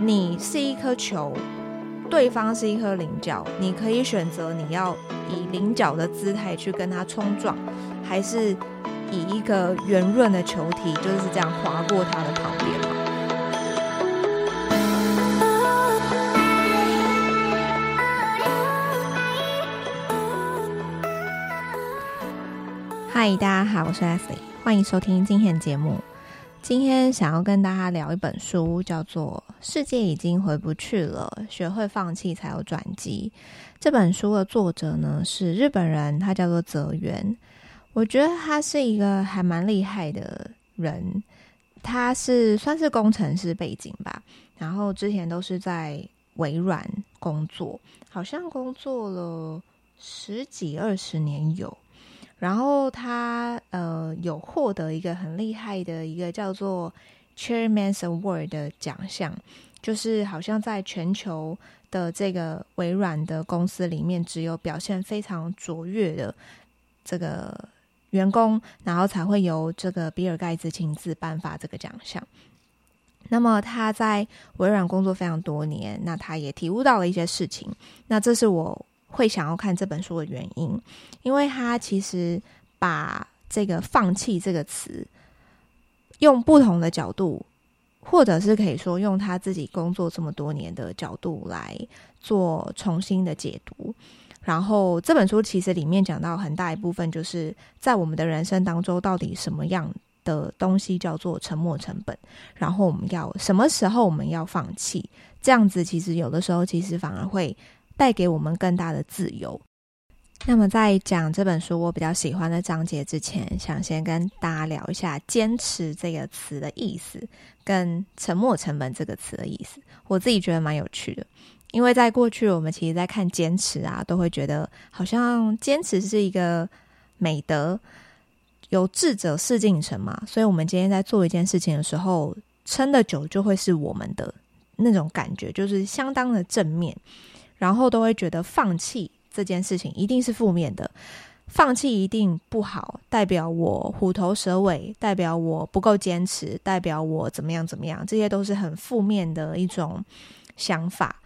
你是一颗球，对方是一颗菱角，你可以选择你要以菱角的姿态去跟他冲撞，还是以一个圆润的球体就是这样划过他的旁边？嗨，大家好，我是 Ashley，欢迎收听今天的节目。今天想要跟大家聊一本书，叫做《世界已经回不去了，学会放弃才有转机》。这本书的作者呢是日本人，他叫做泽源。我觉得他是一个还蛮厉害的人，他是算是工程师背景吧，然后之前都是在微软工作，好像工作了十几二十年有。然后他呃有获得一个很厉害的一个叫做 Chairman's Award 的奖项，就是好像在全球的这个微软的公司里面，只有表现非常卓越的这个员工，然后才会由这个比尔盖茨亲自颁发这个奖项。那么他在微软工作非常多年，那他也体悟到了一些事情。那这是我。会想要看这本书的原因，因为他其实把这个“放弃”这个词用不同的角度，或者是可以说用他自己工作这么多年的角度来做重新的解读。然后这本书其实里面讲到很大一部分，就是在我们的人生当中，到底什么样的东西叫做沉没成本？然后我们要什么时候我们要放弃？这样子其实有的时候其实反而会。带给我们更大的自由。那么，在讲这本书我比较喜欢的章节之前，想先跟大家聊一下“坚持”这个词的意思，跟“沉没成本”这个词的意思。我自己觉得蛮有趣的，因为在过去，我们其实在看“坚持”啊，都会觉得好像坚持是一个美德，有志者事竟成嘛。所以，我们今天在做一件事情的时候，撑得久就会是我们的那种感觉，就是相当的正面。然后都会觉得放弃这件事情一定是负面的，放弃一定不好，代表我虎头蛇尾，代表我不够坚持，代表我怎么样怎么样，这些都是很负面的一种想法。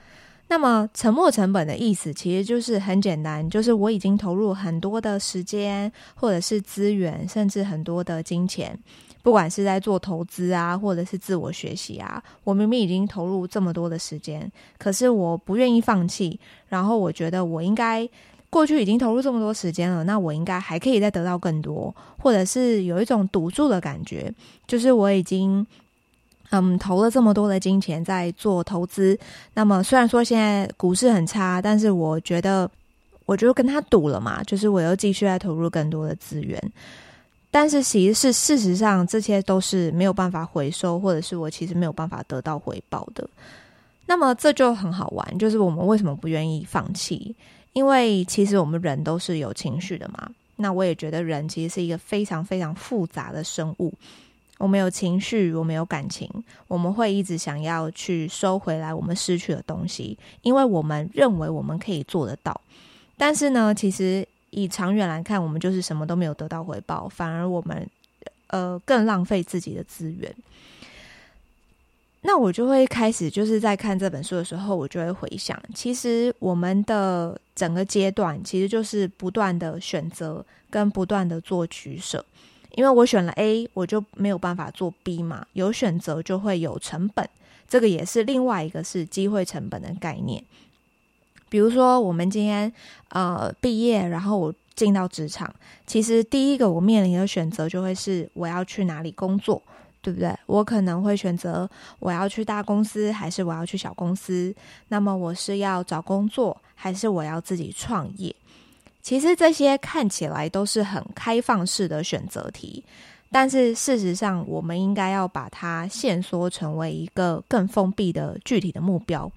那么沉没成本的意思其实就是很简单，就是我已经投入很多的时间，或者是资源，甚至很多的金钱。不管是在做投资啊，或者是自我学习啊，我明明已经投入这么多的时间，可是我不愿意放弃。然后我觉得我应该过去已经投入这么多时间了，那我应该还可以再得到更多，或者是有一种赌注的感觉，就是我已经嗯投了这么多的金钱在做投资。那么虽然说现在股市很差，但是我觉得我就跟他赌了嘛，就是我又继续在投入更多的资源。但是其实是事实上，这些都是没有办法回收，或者是我其实没有办法得到回报的。那么这就很好玩，就是我们为什么不愿意放弃？因为其实我们人都是有情绪的嘛。那我也觉得人其实是一个非常非常复杂的生物。我们有情绪，我们有感情，我们会一直想要去收回来我们失去的东西，因为我们认为我们可以做得到。但是呢，其实。以长远来看，我们就是什么都没有得到回报，反而我们呃更浪费自己的资源。那我就会开始就是在看这本书的时候，我就会回想，其实我们的整个阶段其实就是不断的选择跟不断的做取舍。因为我选了 A，我就没有办法做 B 嘛。有选择就会有成本，这个也是另外一个是机会成本的概念。比如说，我们今天呃毕业，然后我进到职场，其实第一个我面临的选择就会是我要去哪里工作，对不对？我可能会选择我要去大公司，还是我要去小公司？那么我是要找工作，还是我要自己创业？其实这些看起来都是很开放式的选择题，但是事实上，我们应该要把它限缩成为一个更封闭的具体的目标。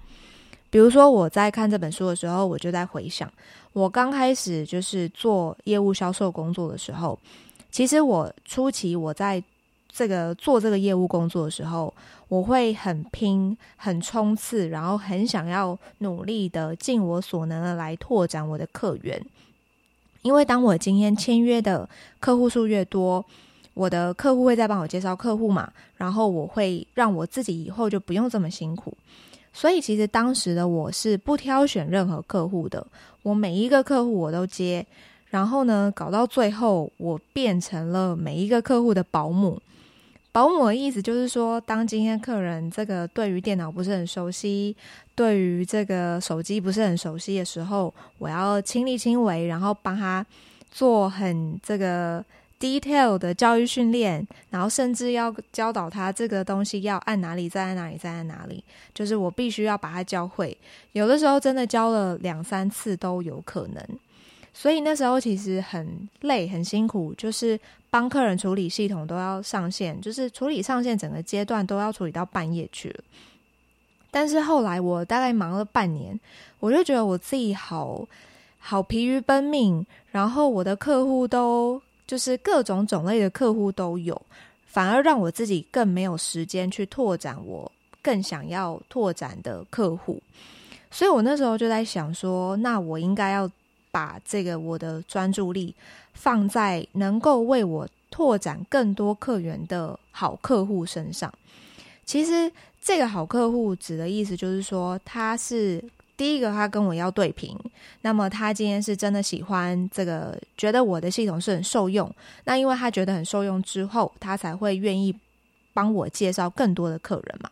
比如说，我在看这本书的时候，我就在回想，我刚开始就是做业务销售工作的时候，其实我初期我在这个做这个业务工作的时候，我会很拼、很冲刺，然后很想要努力的尽我所能的来拓展我的客源，因为当我今天签约的客户数越多，我的客户会再帮我介绍客户嘛，然后我会让我自己以后就不用这么辛苦。所以其实当时的我是不挑选任何客户的，我每一个客户我都接，然后呢，搞到最后我变成了每一个客户的保姆。保姆的意思就是说，当今天客人这个对于电脑不是很熟悉，对于这个手机不是很熟悉的时候，我要亲力亲为，然后帮他做很这个。Detail 的教育训练，然后甚至要教导他这个东西要按哪里，再按哪里，再按哪里，就是我必须要把它教会。有的时候真的教了两三次都有可能，所以那时候其实很累很辛苦，就是帮客人处理系统都要上线，就是处理上线整个阶段都要处理到半夜去了。但是后来我大概忙了半年，我就觉得我自己好好疲于奔命，然后我的客户都。就是各种种类的客户都有，反而让我自己更没有时间去拓展我更想要拓展的客户，所以我那时候就在想说，那我应该要把这个我的专注力放在能够为我拓展更多客源的好客户身上。其实这个好客户指的意思就是说，他是。第一个，他跟我要对平，那么他今天是真的喜欢这个，觉得我的系统是很受用。那因为他觉得很受用之后，他才会愿意帮我介绍更多的客人嘛。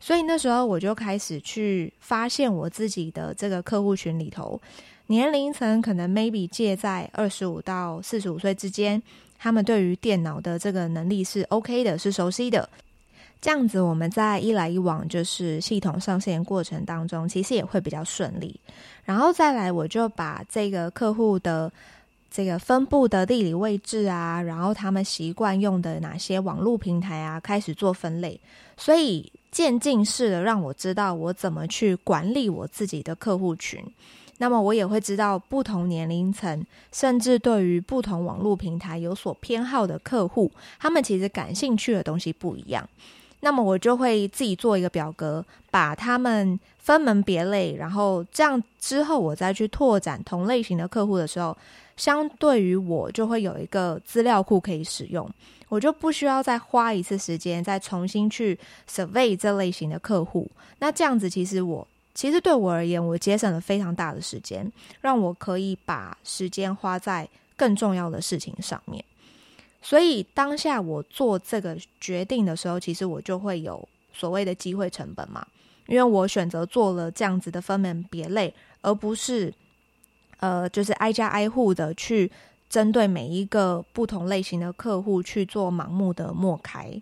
所以那时候我就开始去发现我自己的这个客户群里头，年龄层可能 maybe 介在二十五到四十五岁之间，他们对于电脑的这个能力是 OK 的，是熟悉的。这样子，我们在一来一往，就是系统上线过程当中，其实也会比较顺利。然后再来，我就把这个客户的这个分布的地理位置啊，然后他们习惯用的哪些网络平台啊，开始做分类。所以渐进式的让我知道我怎么去管理我自己的客户群。那么我也会知道不同年龄层，甚至对于不同网络平台有所偏好的客户，他们其实感兴趣的东西不一样。那么我就会自己做一个表格，把他们分门别类，然后这样之后我再去拓展同类型的客户的时候，相对于我就会有一个资料库可以使用，我就不需要再花一次时间再重新去 survey 这类型的客户。那这样子其实我其实对我而言，我节省了非常大的时间，让我可以把时间花在更重要的事情上面。所以当下我做这个决定的时候，其实我就会有所谓的机会成本嘛，因为我选择做了这样子的分门别类，而不是呃，就是挨家挨户的去针对每一个不同类型的客户去做盲目的默开。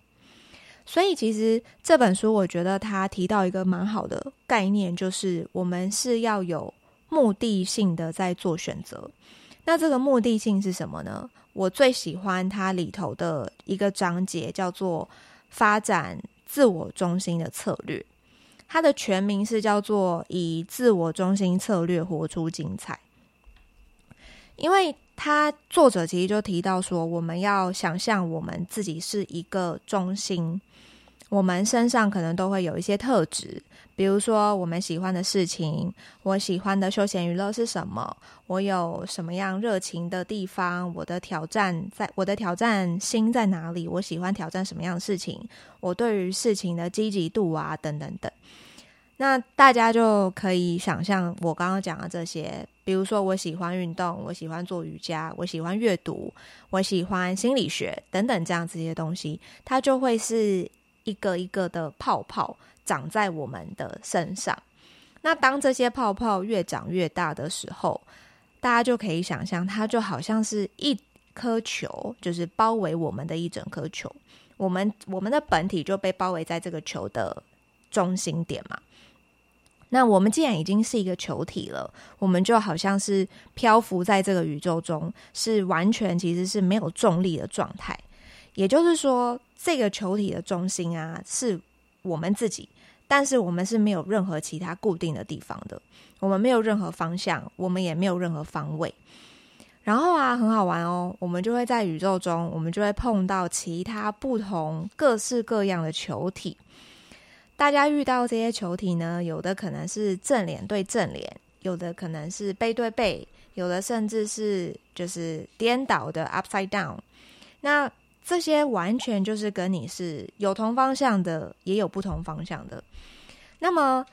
所以其实这本书我觉得他提到一个蛮好的概念，就是我们是要有目的性的在做选择。那这个目的性是什么呢？我最喜欢它里头的一个章节，叫做“发展自我中心的策略”。它的全名是叫做“以自我中心策略活出精彩”。因为它作者其实就提到说，我们要想象我们自己是一个中心。我们身上可能都会有一些特质，比如说我们喜欢的事情，我喜欢的休闲娱乐是什么？我有什么样热情的地方？我的挑战在我的挑战心在哪里？我喜欢挑战什么样的事情？我对于事情的积极度啊，等等等。那大家就可以想象我刚刚讲的这些，比如说我喜欢运动，我喜欢做瑜伽，我喜欢阅读，我喜欢心理学等等这样子一些东西，它就会是。一个一个的泡泡长在我们的身上，那当这些泡泡越长越大的时候，大家就可以想象，它就好像是一颗球，就是包围我们的一整颗球。我们我们的本体就被包围在这个球的中心点嘛。那我们既然已经是一个球体了，我们就好像是漂浮在这个宇宙中，是完全其实是没有重力的状态。也就是说，这个球体的中心啊，是我们自己，但是我们是没有任何其他固定的地方的，我们没有任何方向，我们也没有任何方位。然后啊，很好玩哦，我们就会在宇宙中，我们就会碰到其他不同、各式各样的球体。大家遇到这些球体呢，有的可能是正脸对正脸，有的可能是背对背，有的甚至是就是颠倒的 upside down。那这些完全就是跟你是有同方向的，也有不同方向的。那么，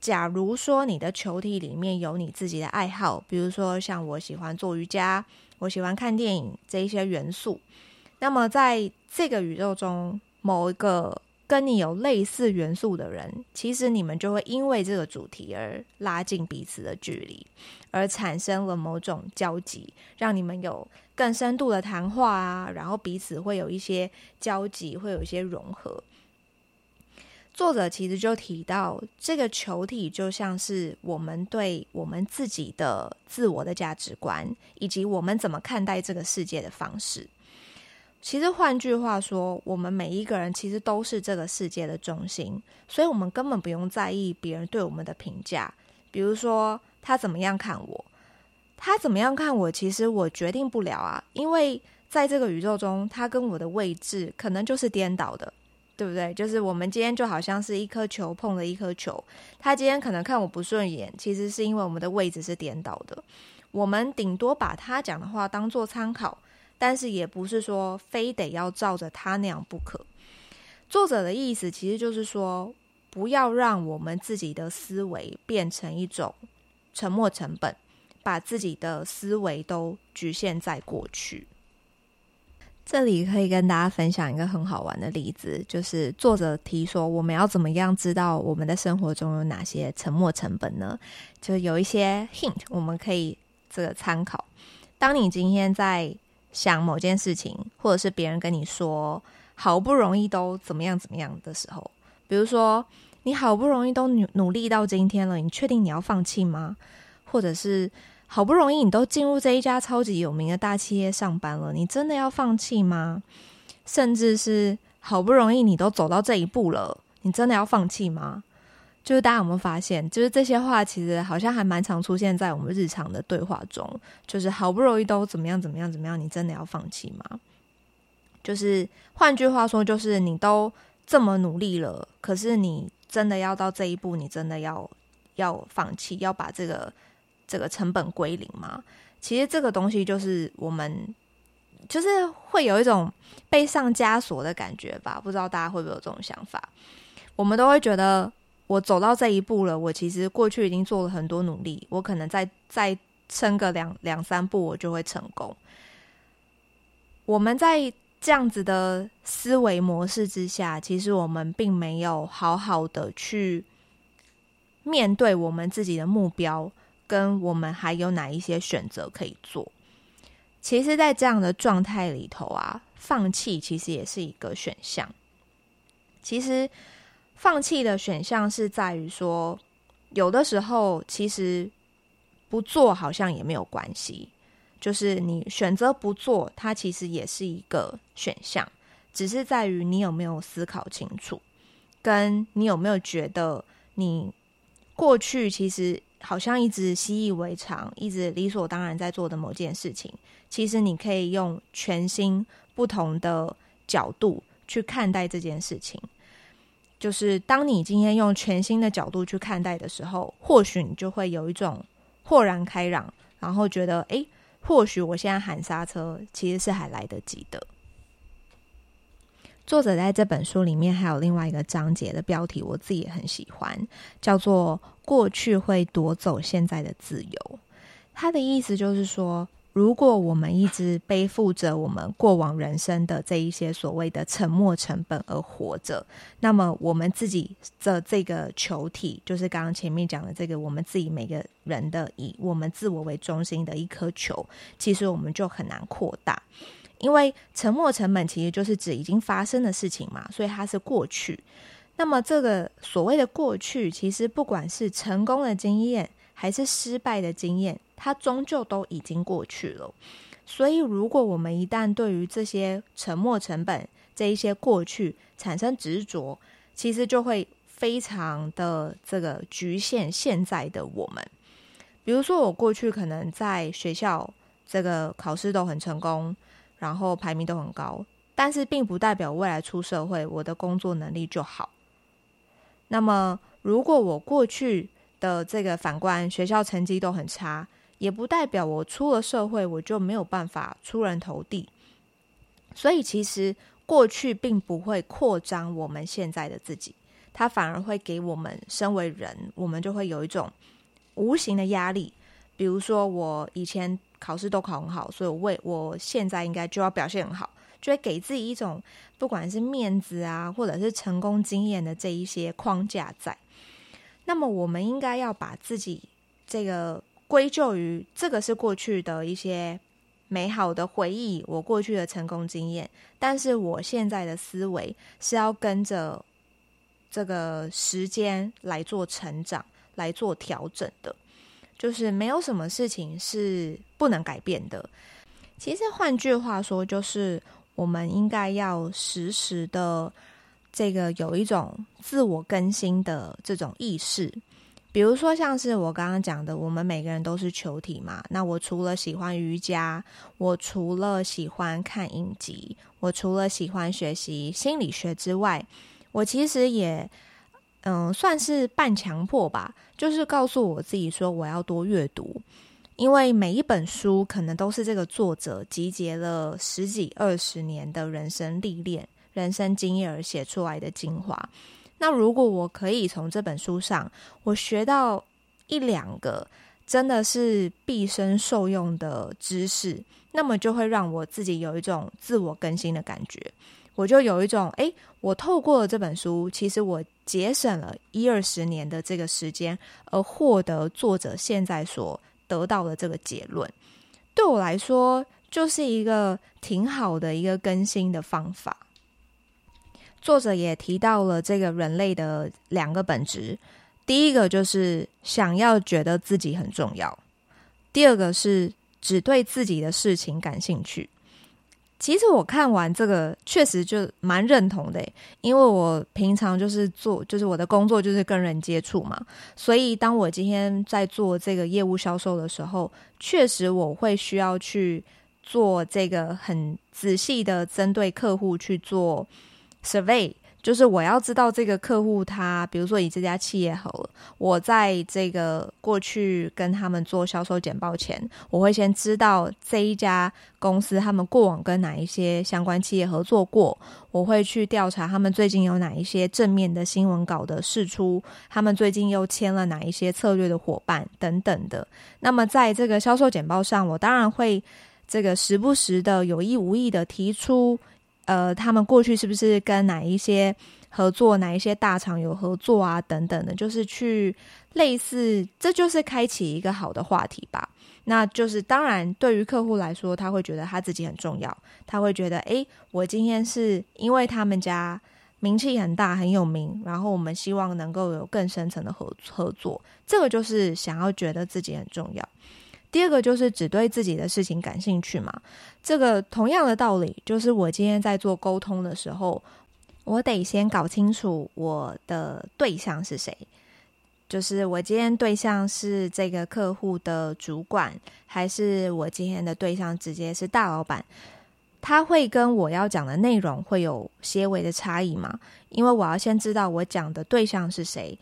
假如说你的球体里面有你自己的爱好，比如说像我喜欢做瑜伽，我喜欢看电影这一些元素，那么在这个宇宙中，某一个跟你有类似元素的人，其实你们就会因为这个主题而拉近彼此的距离，而产生了某种交集，让你们有更深度的谈话啊，然后彼此会有一些交集，会有一些融合。作者其实就提到，这个球体就像是我们对我们自己的自我的价值观，以及我们怎么看待这个世界的方式。其实换句话说，我们每一个人其实都是这个世界的中心，所以我们根本不用在意别人对我们的评价。比如说，他怎么样看我。他怎么样看我？其实我决定不了啊，因为在这个宇宙中，他跟我的位置可能就是颠倒的，对不对？就是我们今天就好像是一颗球碰了一颗球，他今天可能看我不顺眼，其实是因为我们的位置是颠倒的。我们顶多把他讲的话当做参考，但是也不是说非得要照着他那样不可。作者的意思其实就是说，不要让我们自己的思维变成一种沉没成本。把自己的思维都局限在过去。这里可以跟大家分享一个很好玩的例子，就是作者提说，我们要怎么样知道我们的生活中有哪些沉没成本呢？就有一些 hint，我们可以这个参考。当你今天在想某件事情，或者是别人跟你说好不容易都怎么样怎么样的时候，比如说你好不容易都努努力到今天了，你确定你要放弃吗？或者是好不容易你都进入这一家超级有名的大企业上班了，你真的要放弃吗？甚至是好不容易你都走到这一步了，你真的要放弃吗？就是大家有没有发现，就是这些话其实好像还蛮常出现在我们日常的对话中。就是好不容易都怎么样怎么样怎么样，你真的要放弃吗？就是换句话说，就是你都这么努力了，可是你真的要到这一步，你真的要要放弃，要把这个。这个成本归零吗？其实这个东西就是我们，就是会有一种被上枷锁的感觉吧。不知道大家会不会有这种想法？我们都会觉得，我走到这一步了，我其实过去已经做了很多努力，我可能再再撑个两两三步，我就会成功。我们在这样子的思维模式之下，其实我们并没有好好的去面对我们自己的目标。跟我们还有哪一些选择可以做？其实，在这样的状态里头啊，放弃其实也是一个选项。其实，放弃的选项是在于说，有的时候其实不做好像也没有关系，就是你选择不做，它其实也是一个选项，只是在于你有没有思考清楚，跟你有没有觉得你过去其实。好像一直习以为常，一直理所当然在做的某件事情，其实你可以用全新不同的角度去看待这件事情。就是当你今天用全新的角度去看待的时候，或许你就会有一种豁然开朗，然后觉得，诶，或许我现在喊刹车其实是还来得及的。作者在这本书里面还有另外一个章节的标题，我自己也很喜欢，叫做“过去会夺走现在的自由”。他的意思就是说，如果我们一直背负着我们过往人生的这一些所谓的沉没成本而活着，那么我们自己的这个球体，就是刚刚前面讲的这个，我们自己每个人的以我们自我为中心的一颗球，其实我们就很难扩大。因为沉没成本其实就是指已经发生的事情嘛，所以它是过去。那么这个所谓的过去，其实不管是成功的经验还是失败的经验，它终究都已经过去了。所以，如果我们一旦对于这些沉没成本这一些过去产生执着，其实就会非常的这个局限现在的我们。比如说，我过去可能在学校这个考试都很成功。然后排名都很高，但是并不代表未来出社会我的工作能力就好。那么，如果我过去的这个反观学校成绩都很差，也不代表我出了社会我就没有办法出人头地。所以其实过去并不会扩张我们现在的自己，它反而会给我们身为人，我们就会有一种无形的压力。比如说，我以前考试都考很好，所以我为我现在应该就要表现很好，就会给自己一种不管是面子啊，或者是成功经验的这一些框架在。那么，我们应该要把自己这个归咎于这个是过去的一些美好的回忆，我过去的成功经验。但是，我现在的思维是要跟着这个时间来做成长、来做调整的。就是没有什么事情是不能改变的。其实换句话说，就是我们应该要时时的这个有一种自我更新的这种意识。比如说，像是我刚刚讲的，我们每个人都是球体嘛。那我除了喜欢瑜伽，我除了喜欢看影集，我除了喜欢学习心理学之外，我其实也。嗯，算是半强迫吧，就是告诉我自己说我要多阅读，因为每一本书可能都是这个作者集结了十几二十年的人生历练、人生经验而写出来的精华。那如果我可以从这本书上我学到一两个真的是毕生受用的知识，那么就会让我自己有一种自我更新的感觉。我就有一种，诶，我透过了这本书，其实我节省了一二十年的这个时间，而获得作者现在所得到的这个结论，对我来说就是一个挺好的一个更新的方法。作者也提到了这个人类的两个本质，第一个就是想要觉得自己很重要，第二个是只对自己的事情感兴趣。其实我看完这个，确实就蛮认同的，因为我平常就是做，就是我的工作就是跟人接触嘛，所以当我今天在做这个业务销售的时候，确实我会需要去做这个很仔细的针对客户去做 survey。就是我要知道这个客户他，比如说以这家企业好了，我在这个过去跟他们做销售简报前，我会先知道这一家公司他们过往跟哪一些相关企业合作过，我会去调查他们最近有哪一些正面的新闻稿的释出，他们最近又签了哪一些策略的伙伴等等的。那么在这个销售简报上，我当然会这个时不时的有意无意的提出。呃，他们过去是不是跟哪一些合作，哪一些大厂有合作啊？等等的，就是去类似，这就是开启一个好的话题吧。那就是当然，对于客户来说，他会觉得他自己很重要，他会觉得，诶，我今天是因为他们家名气很大，很有名，然后我们希望能够有更深层的合合作，这个就是想要觉得自己很重要。第二个就是只对自己的事情感兴趣嘛，这个同样的道理，就是我今天在做沟通的时候，我得先搞清楚我的对象是谁，就是我今天对象是这个客户的主管，还是我今天的对象直接是大老板，他会跟我要讲的内容会有些微的差异吗？因为我要先知道我讲的对象是谁。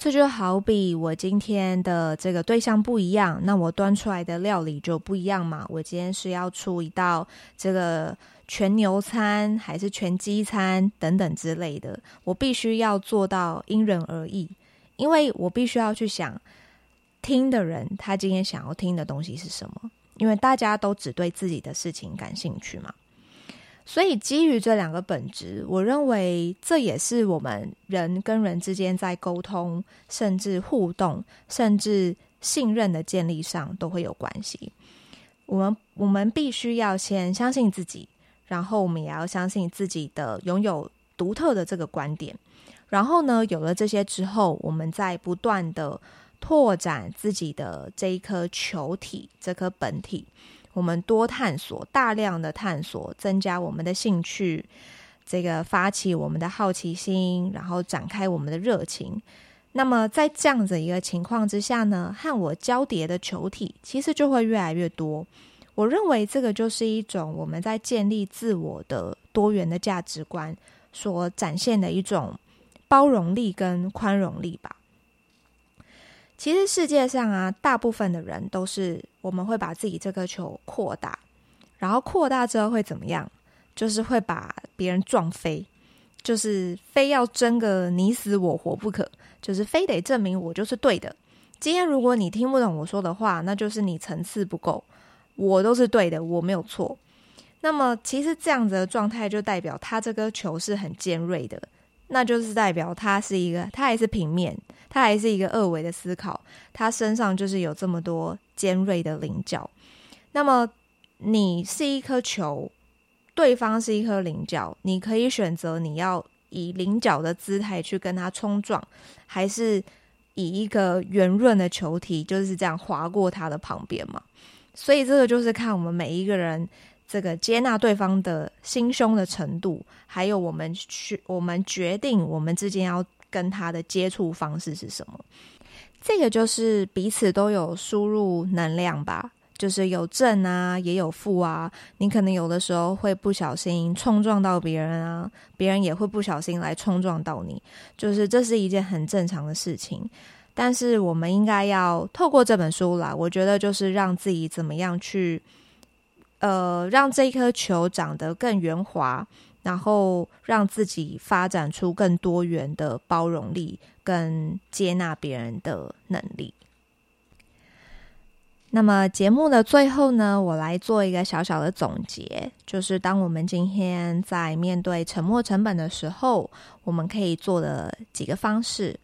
这就好比我今天的这个对象不一样，那我端出来的料理就不一样嘛。我今天是要出一道这个全牛餐，还是全鸡餐等等之类的，我必须要做到因人而异，因为我必须要去想听的人他今天想要听的东西是什么，因为大家都只对自己的事情感兴趣嘛。所以，基于这两个本质，我认为这也是我们人跟人之间在沟通、甚至互动、甚至信任的建立上都会有关系。我们我们必须要先相信自己，然后我们也要相信自己的拥有独特的这个观点。然后呢，有了这些之后，我们再不断的拓展自己的这一颗球体、这颗本体。我们多探索，大量的探索，增加我们的兴趣，这个发起我们的好奇心，然后展开我们的热情。那么在这样子一个情况之下呢，和我交叠的球体其实就会越来越多。我认为这个就是一种我们在建立自我的多元的价值观所展现的一种包容力跟宽容力吧。其实世界上啊，大部分的人都是我们会把自己这颗球扩大，然后扩大之后会怎么样？就是会把别人撞飞，就是非要争个你死我活不可，就是非得证明我就是对的。今天如果你听不懂我说的话，那就是你层次不够，我都是对的，我没有错。那么其实这样子的状态就代表他这个球是很尖锐的，那就是代表他是一个，他还是平面，他还是一个二维的思考，他身上就是有这么多尖锐的棱角。那么你是一颗球，对方是一颗棱角，你可以选择你要以棱角的姿态去跟他冲撞，还是以一个圆润的球体就是这样划过他的旁边嘛？所以这个就是看我们每一个人。这个接纳对方的心胸的程度，还有我们去我们决定我们之间要跟他的接触方式是什么？这个就是彼此都有输入能量吧，就是有正啊，也有负啊。你可能有的时候会不小心冲撞到别人啊，别人也会不小心来冲撞到你，就是这是一件很正常的事情。但是我们应该要透过这本书来，我觉得就是让自己怎么样去。呃，让这颗球长得更圆滑，然后让自己发展出更多元的包容力，跟接纳别人的能力。那么节目的最后呢，我来做一个小小的总结，就是当我们今天在面对沉没成本的时候，我们可以做的几个方式。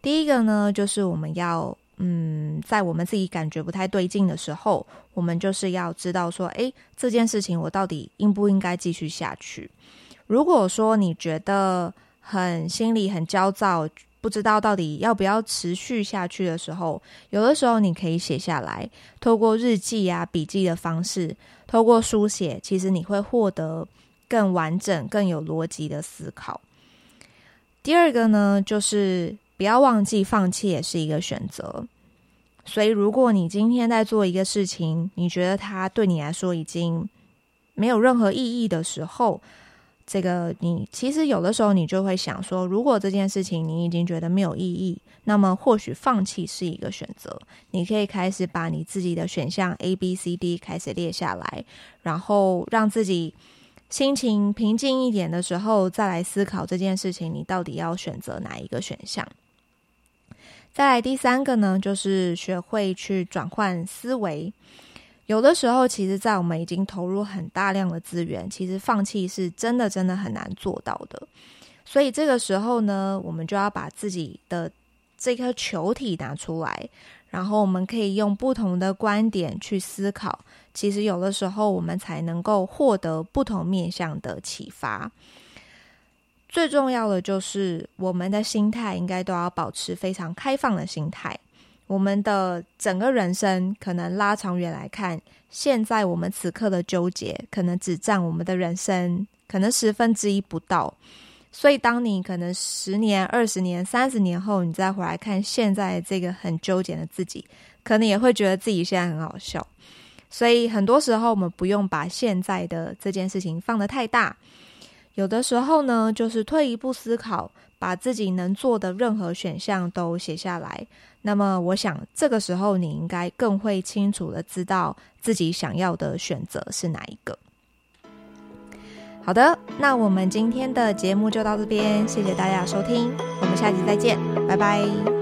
第一个呢，就是我们要。嗯，在我们自己感觉不太对劲的时候，我们就是要知道说，诶，这件事情我到底应不应该继续下去？如果说你觉得很心里很焦躁，不知道到底要不要持续下去的时候，有的时候你可以写下来，透过日记啊、笔记的方式，透过书写，其实你会获得更完整、更有逻辑的思考。第二个呢，就是。不要忘记，放弃也是一个选择。所以，如果你今天在做一个事情，你觉得它对你来说已经没有任何意义的时候，这个你其实有的时候你就会想说，如果这件事情你已经觉得没有意义，那么或许放弃是一个选择。你可以开始把你自己的选项 A、B、C、D 开始列下来，然后让自己。心情平静一点的时候，再来思考这件事情，你到底要选择哪一个选项？再来第三个呢，就是学会去转换思维。有的时候，其实，在我们已经投入很大量的资源，其实放弃是真的真的很难做到的。所以这个时候呢，我们就要把自己的这颗球体拿出来。然后我们可以用不同的观点去思考，其实有的时候我们才能够获得不同面向的启发。最重要的就是我们的心态应该都要保持非常开放的心态。我们的整个人生可能拉长远来看，现在我们此刻的纠结可能只占我们的人生可能十分之一不到。所以，当你可能十年、二十年、三十年后，你再回来看现在这个很纠结的自己，可能也会觉得自己现在很好笑。所以，很多时候我们不用把现在的这件事情放得太大。有的时候呢，就是退一步思考，把自己能做的任何选项都写下来。那么，我想这个时候你应该更会清楚地知道自己想要的选择是哪一个。好的，那我们今天的节目就到这边，谢谢大家收听，我们下期再见，拜拜。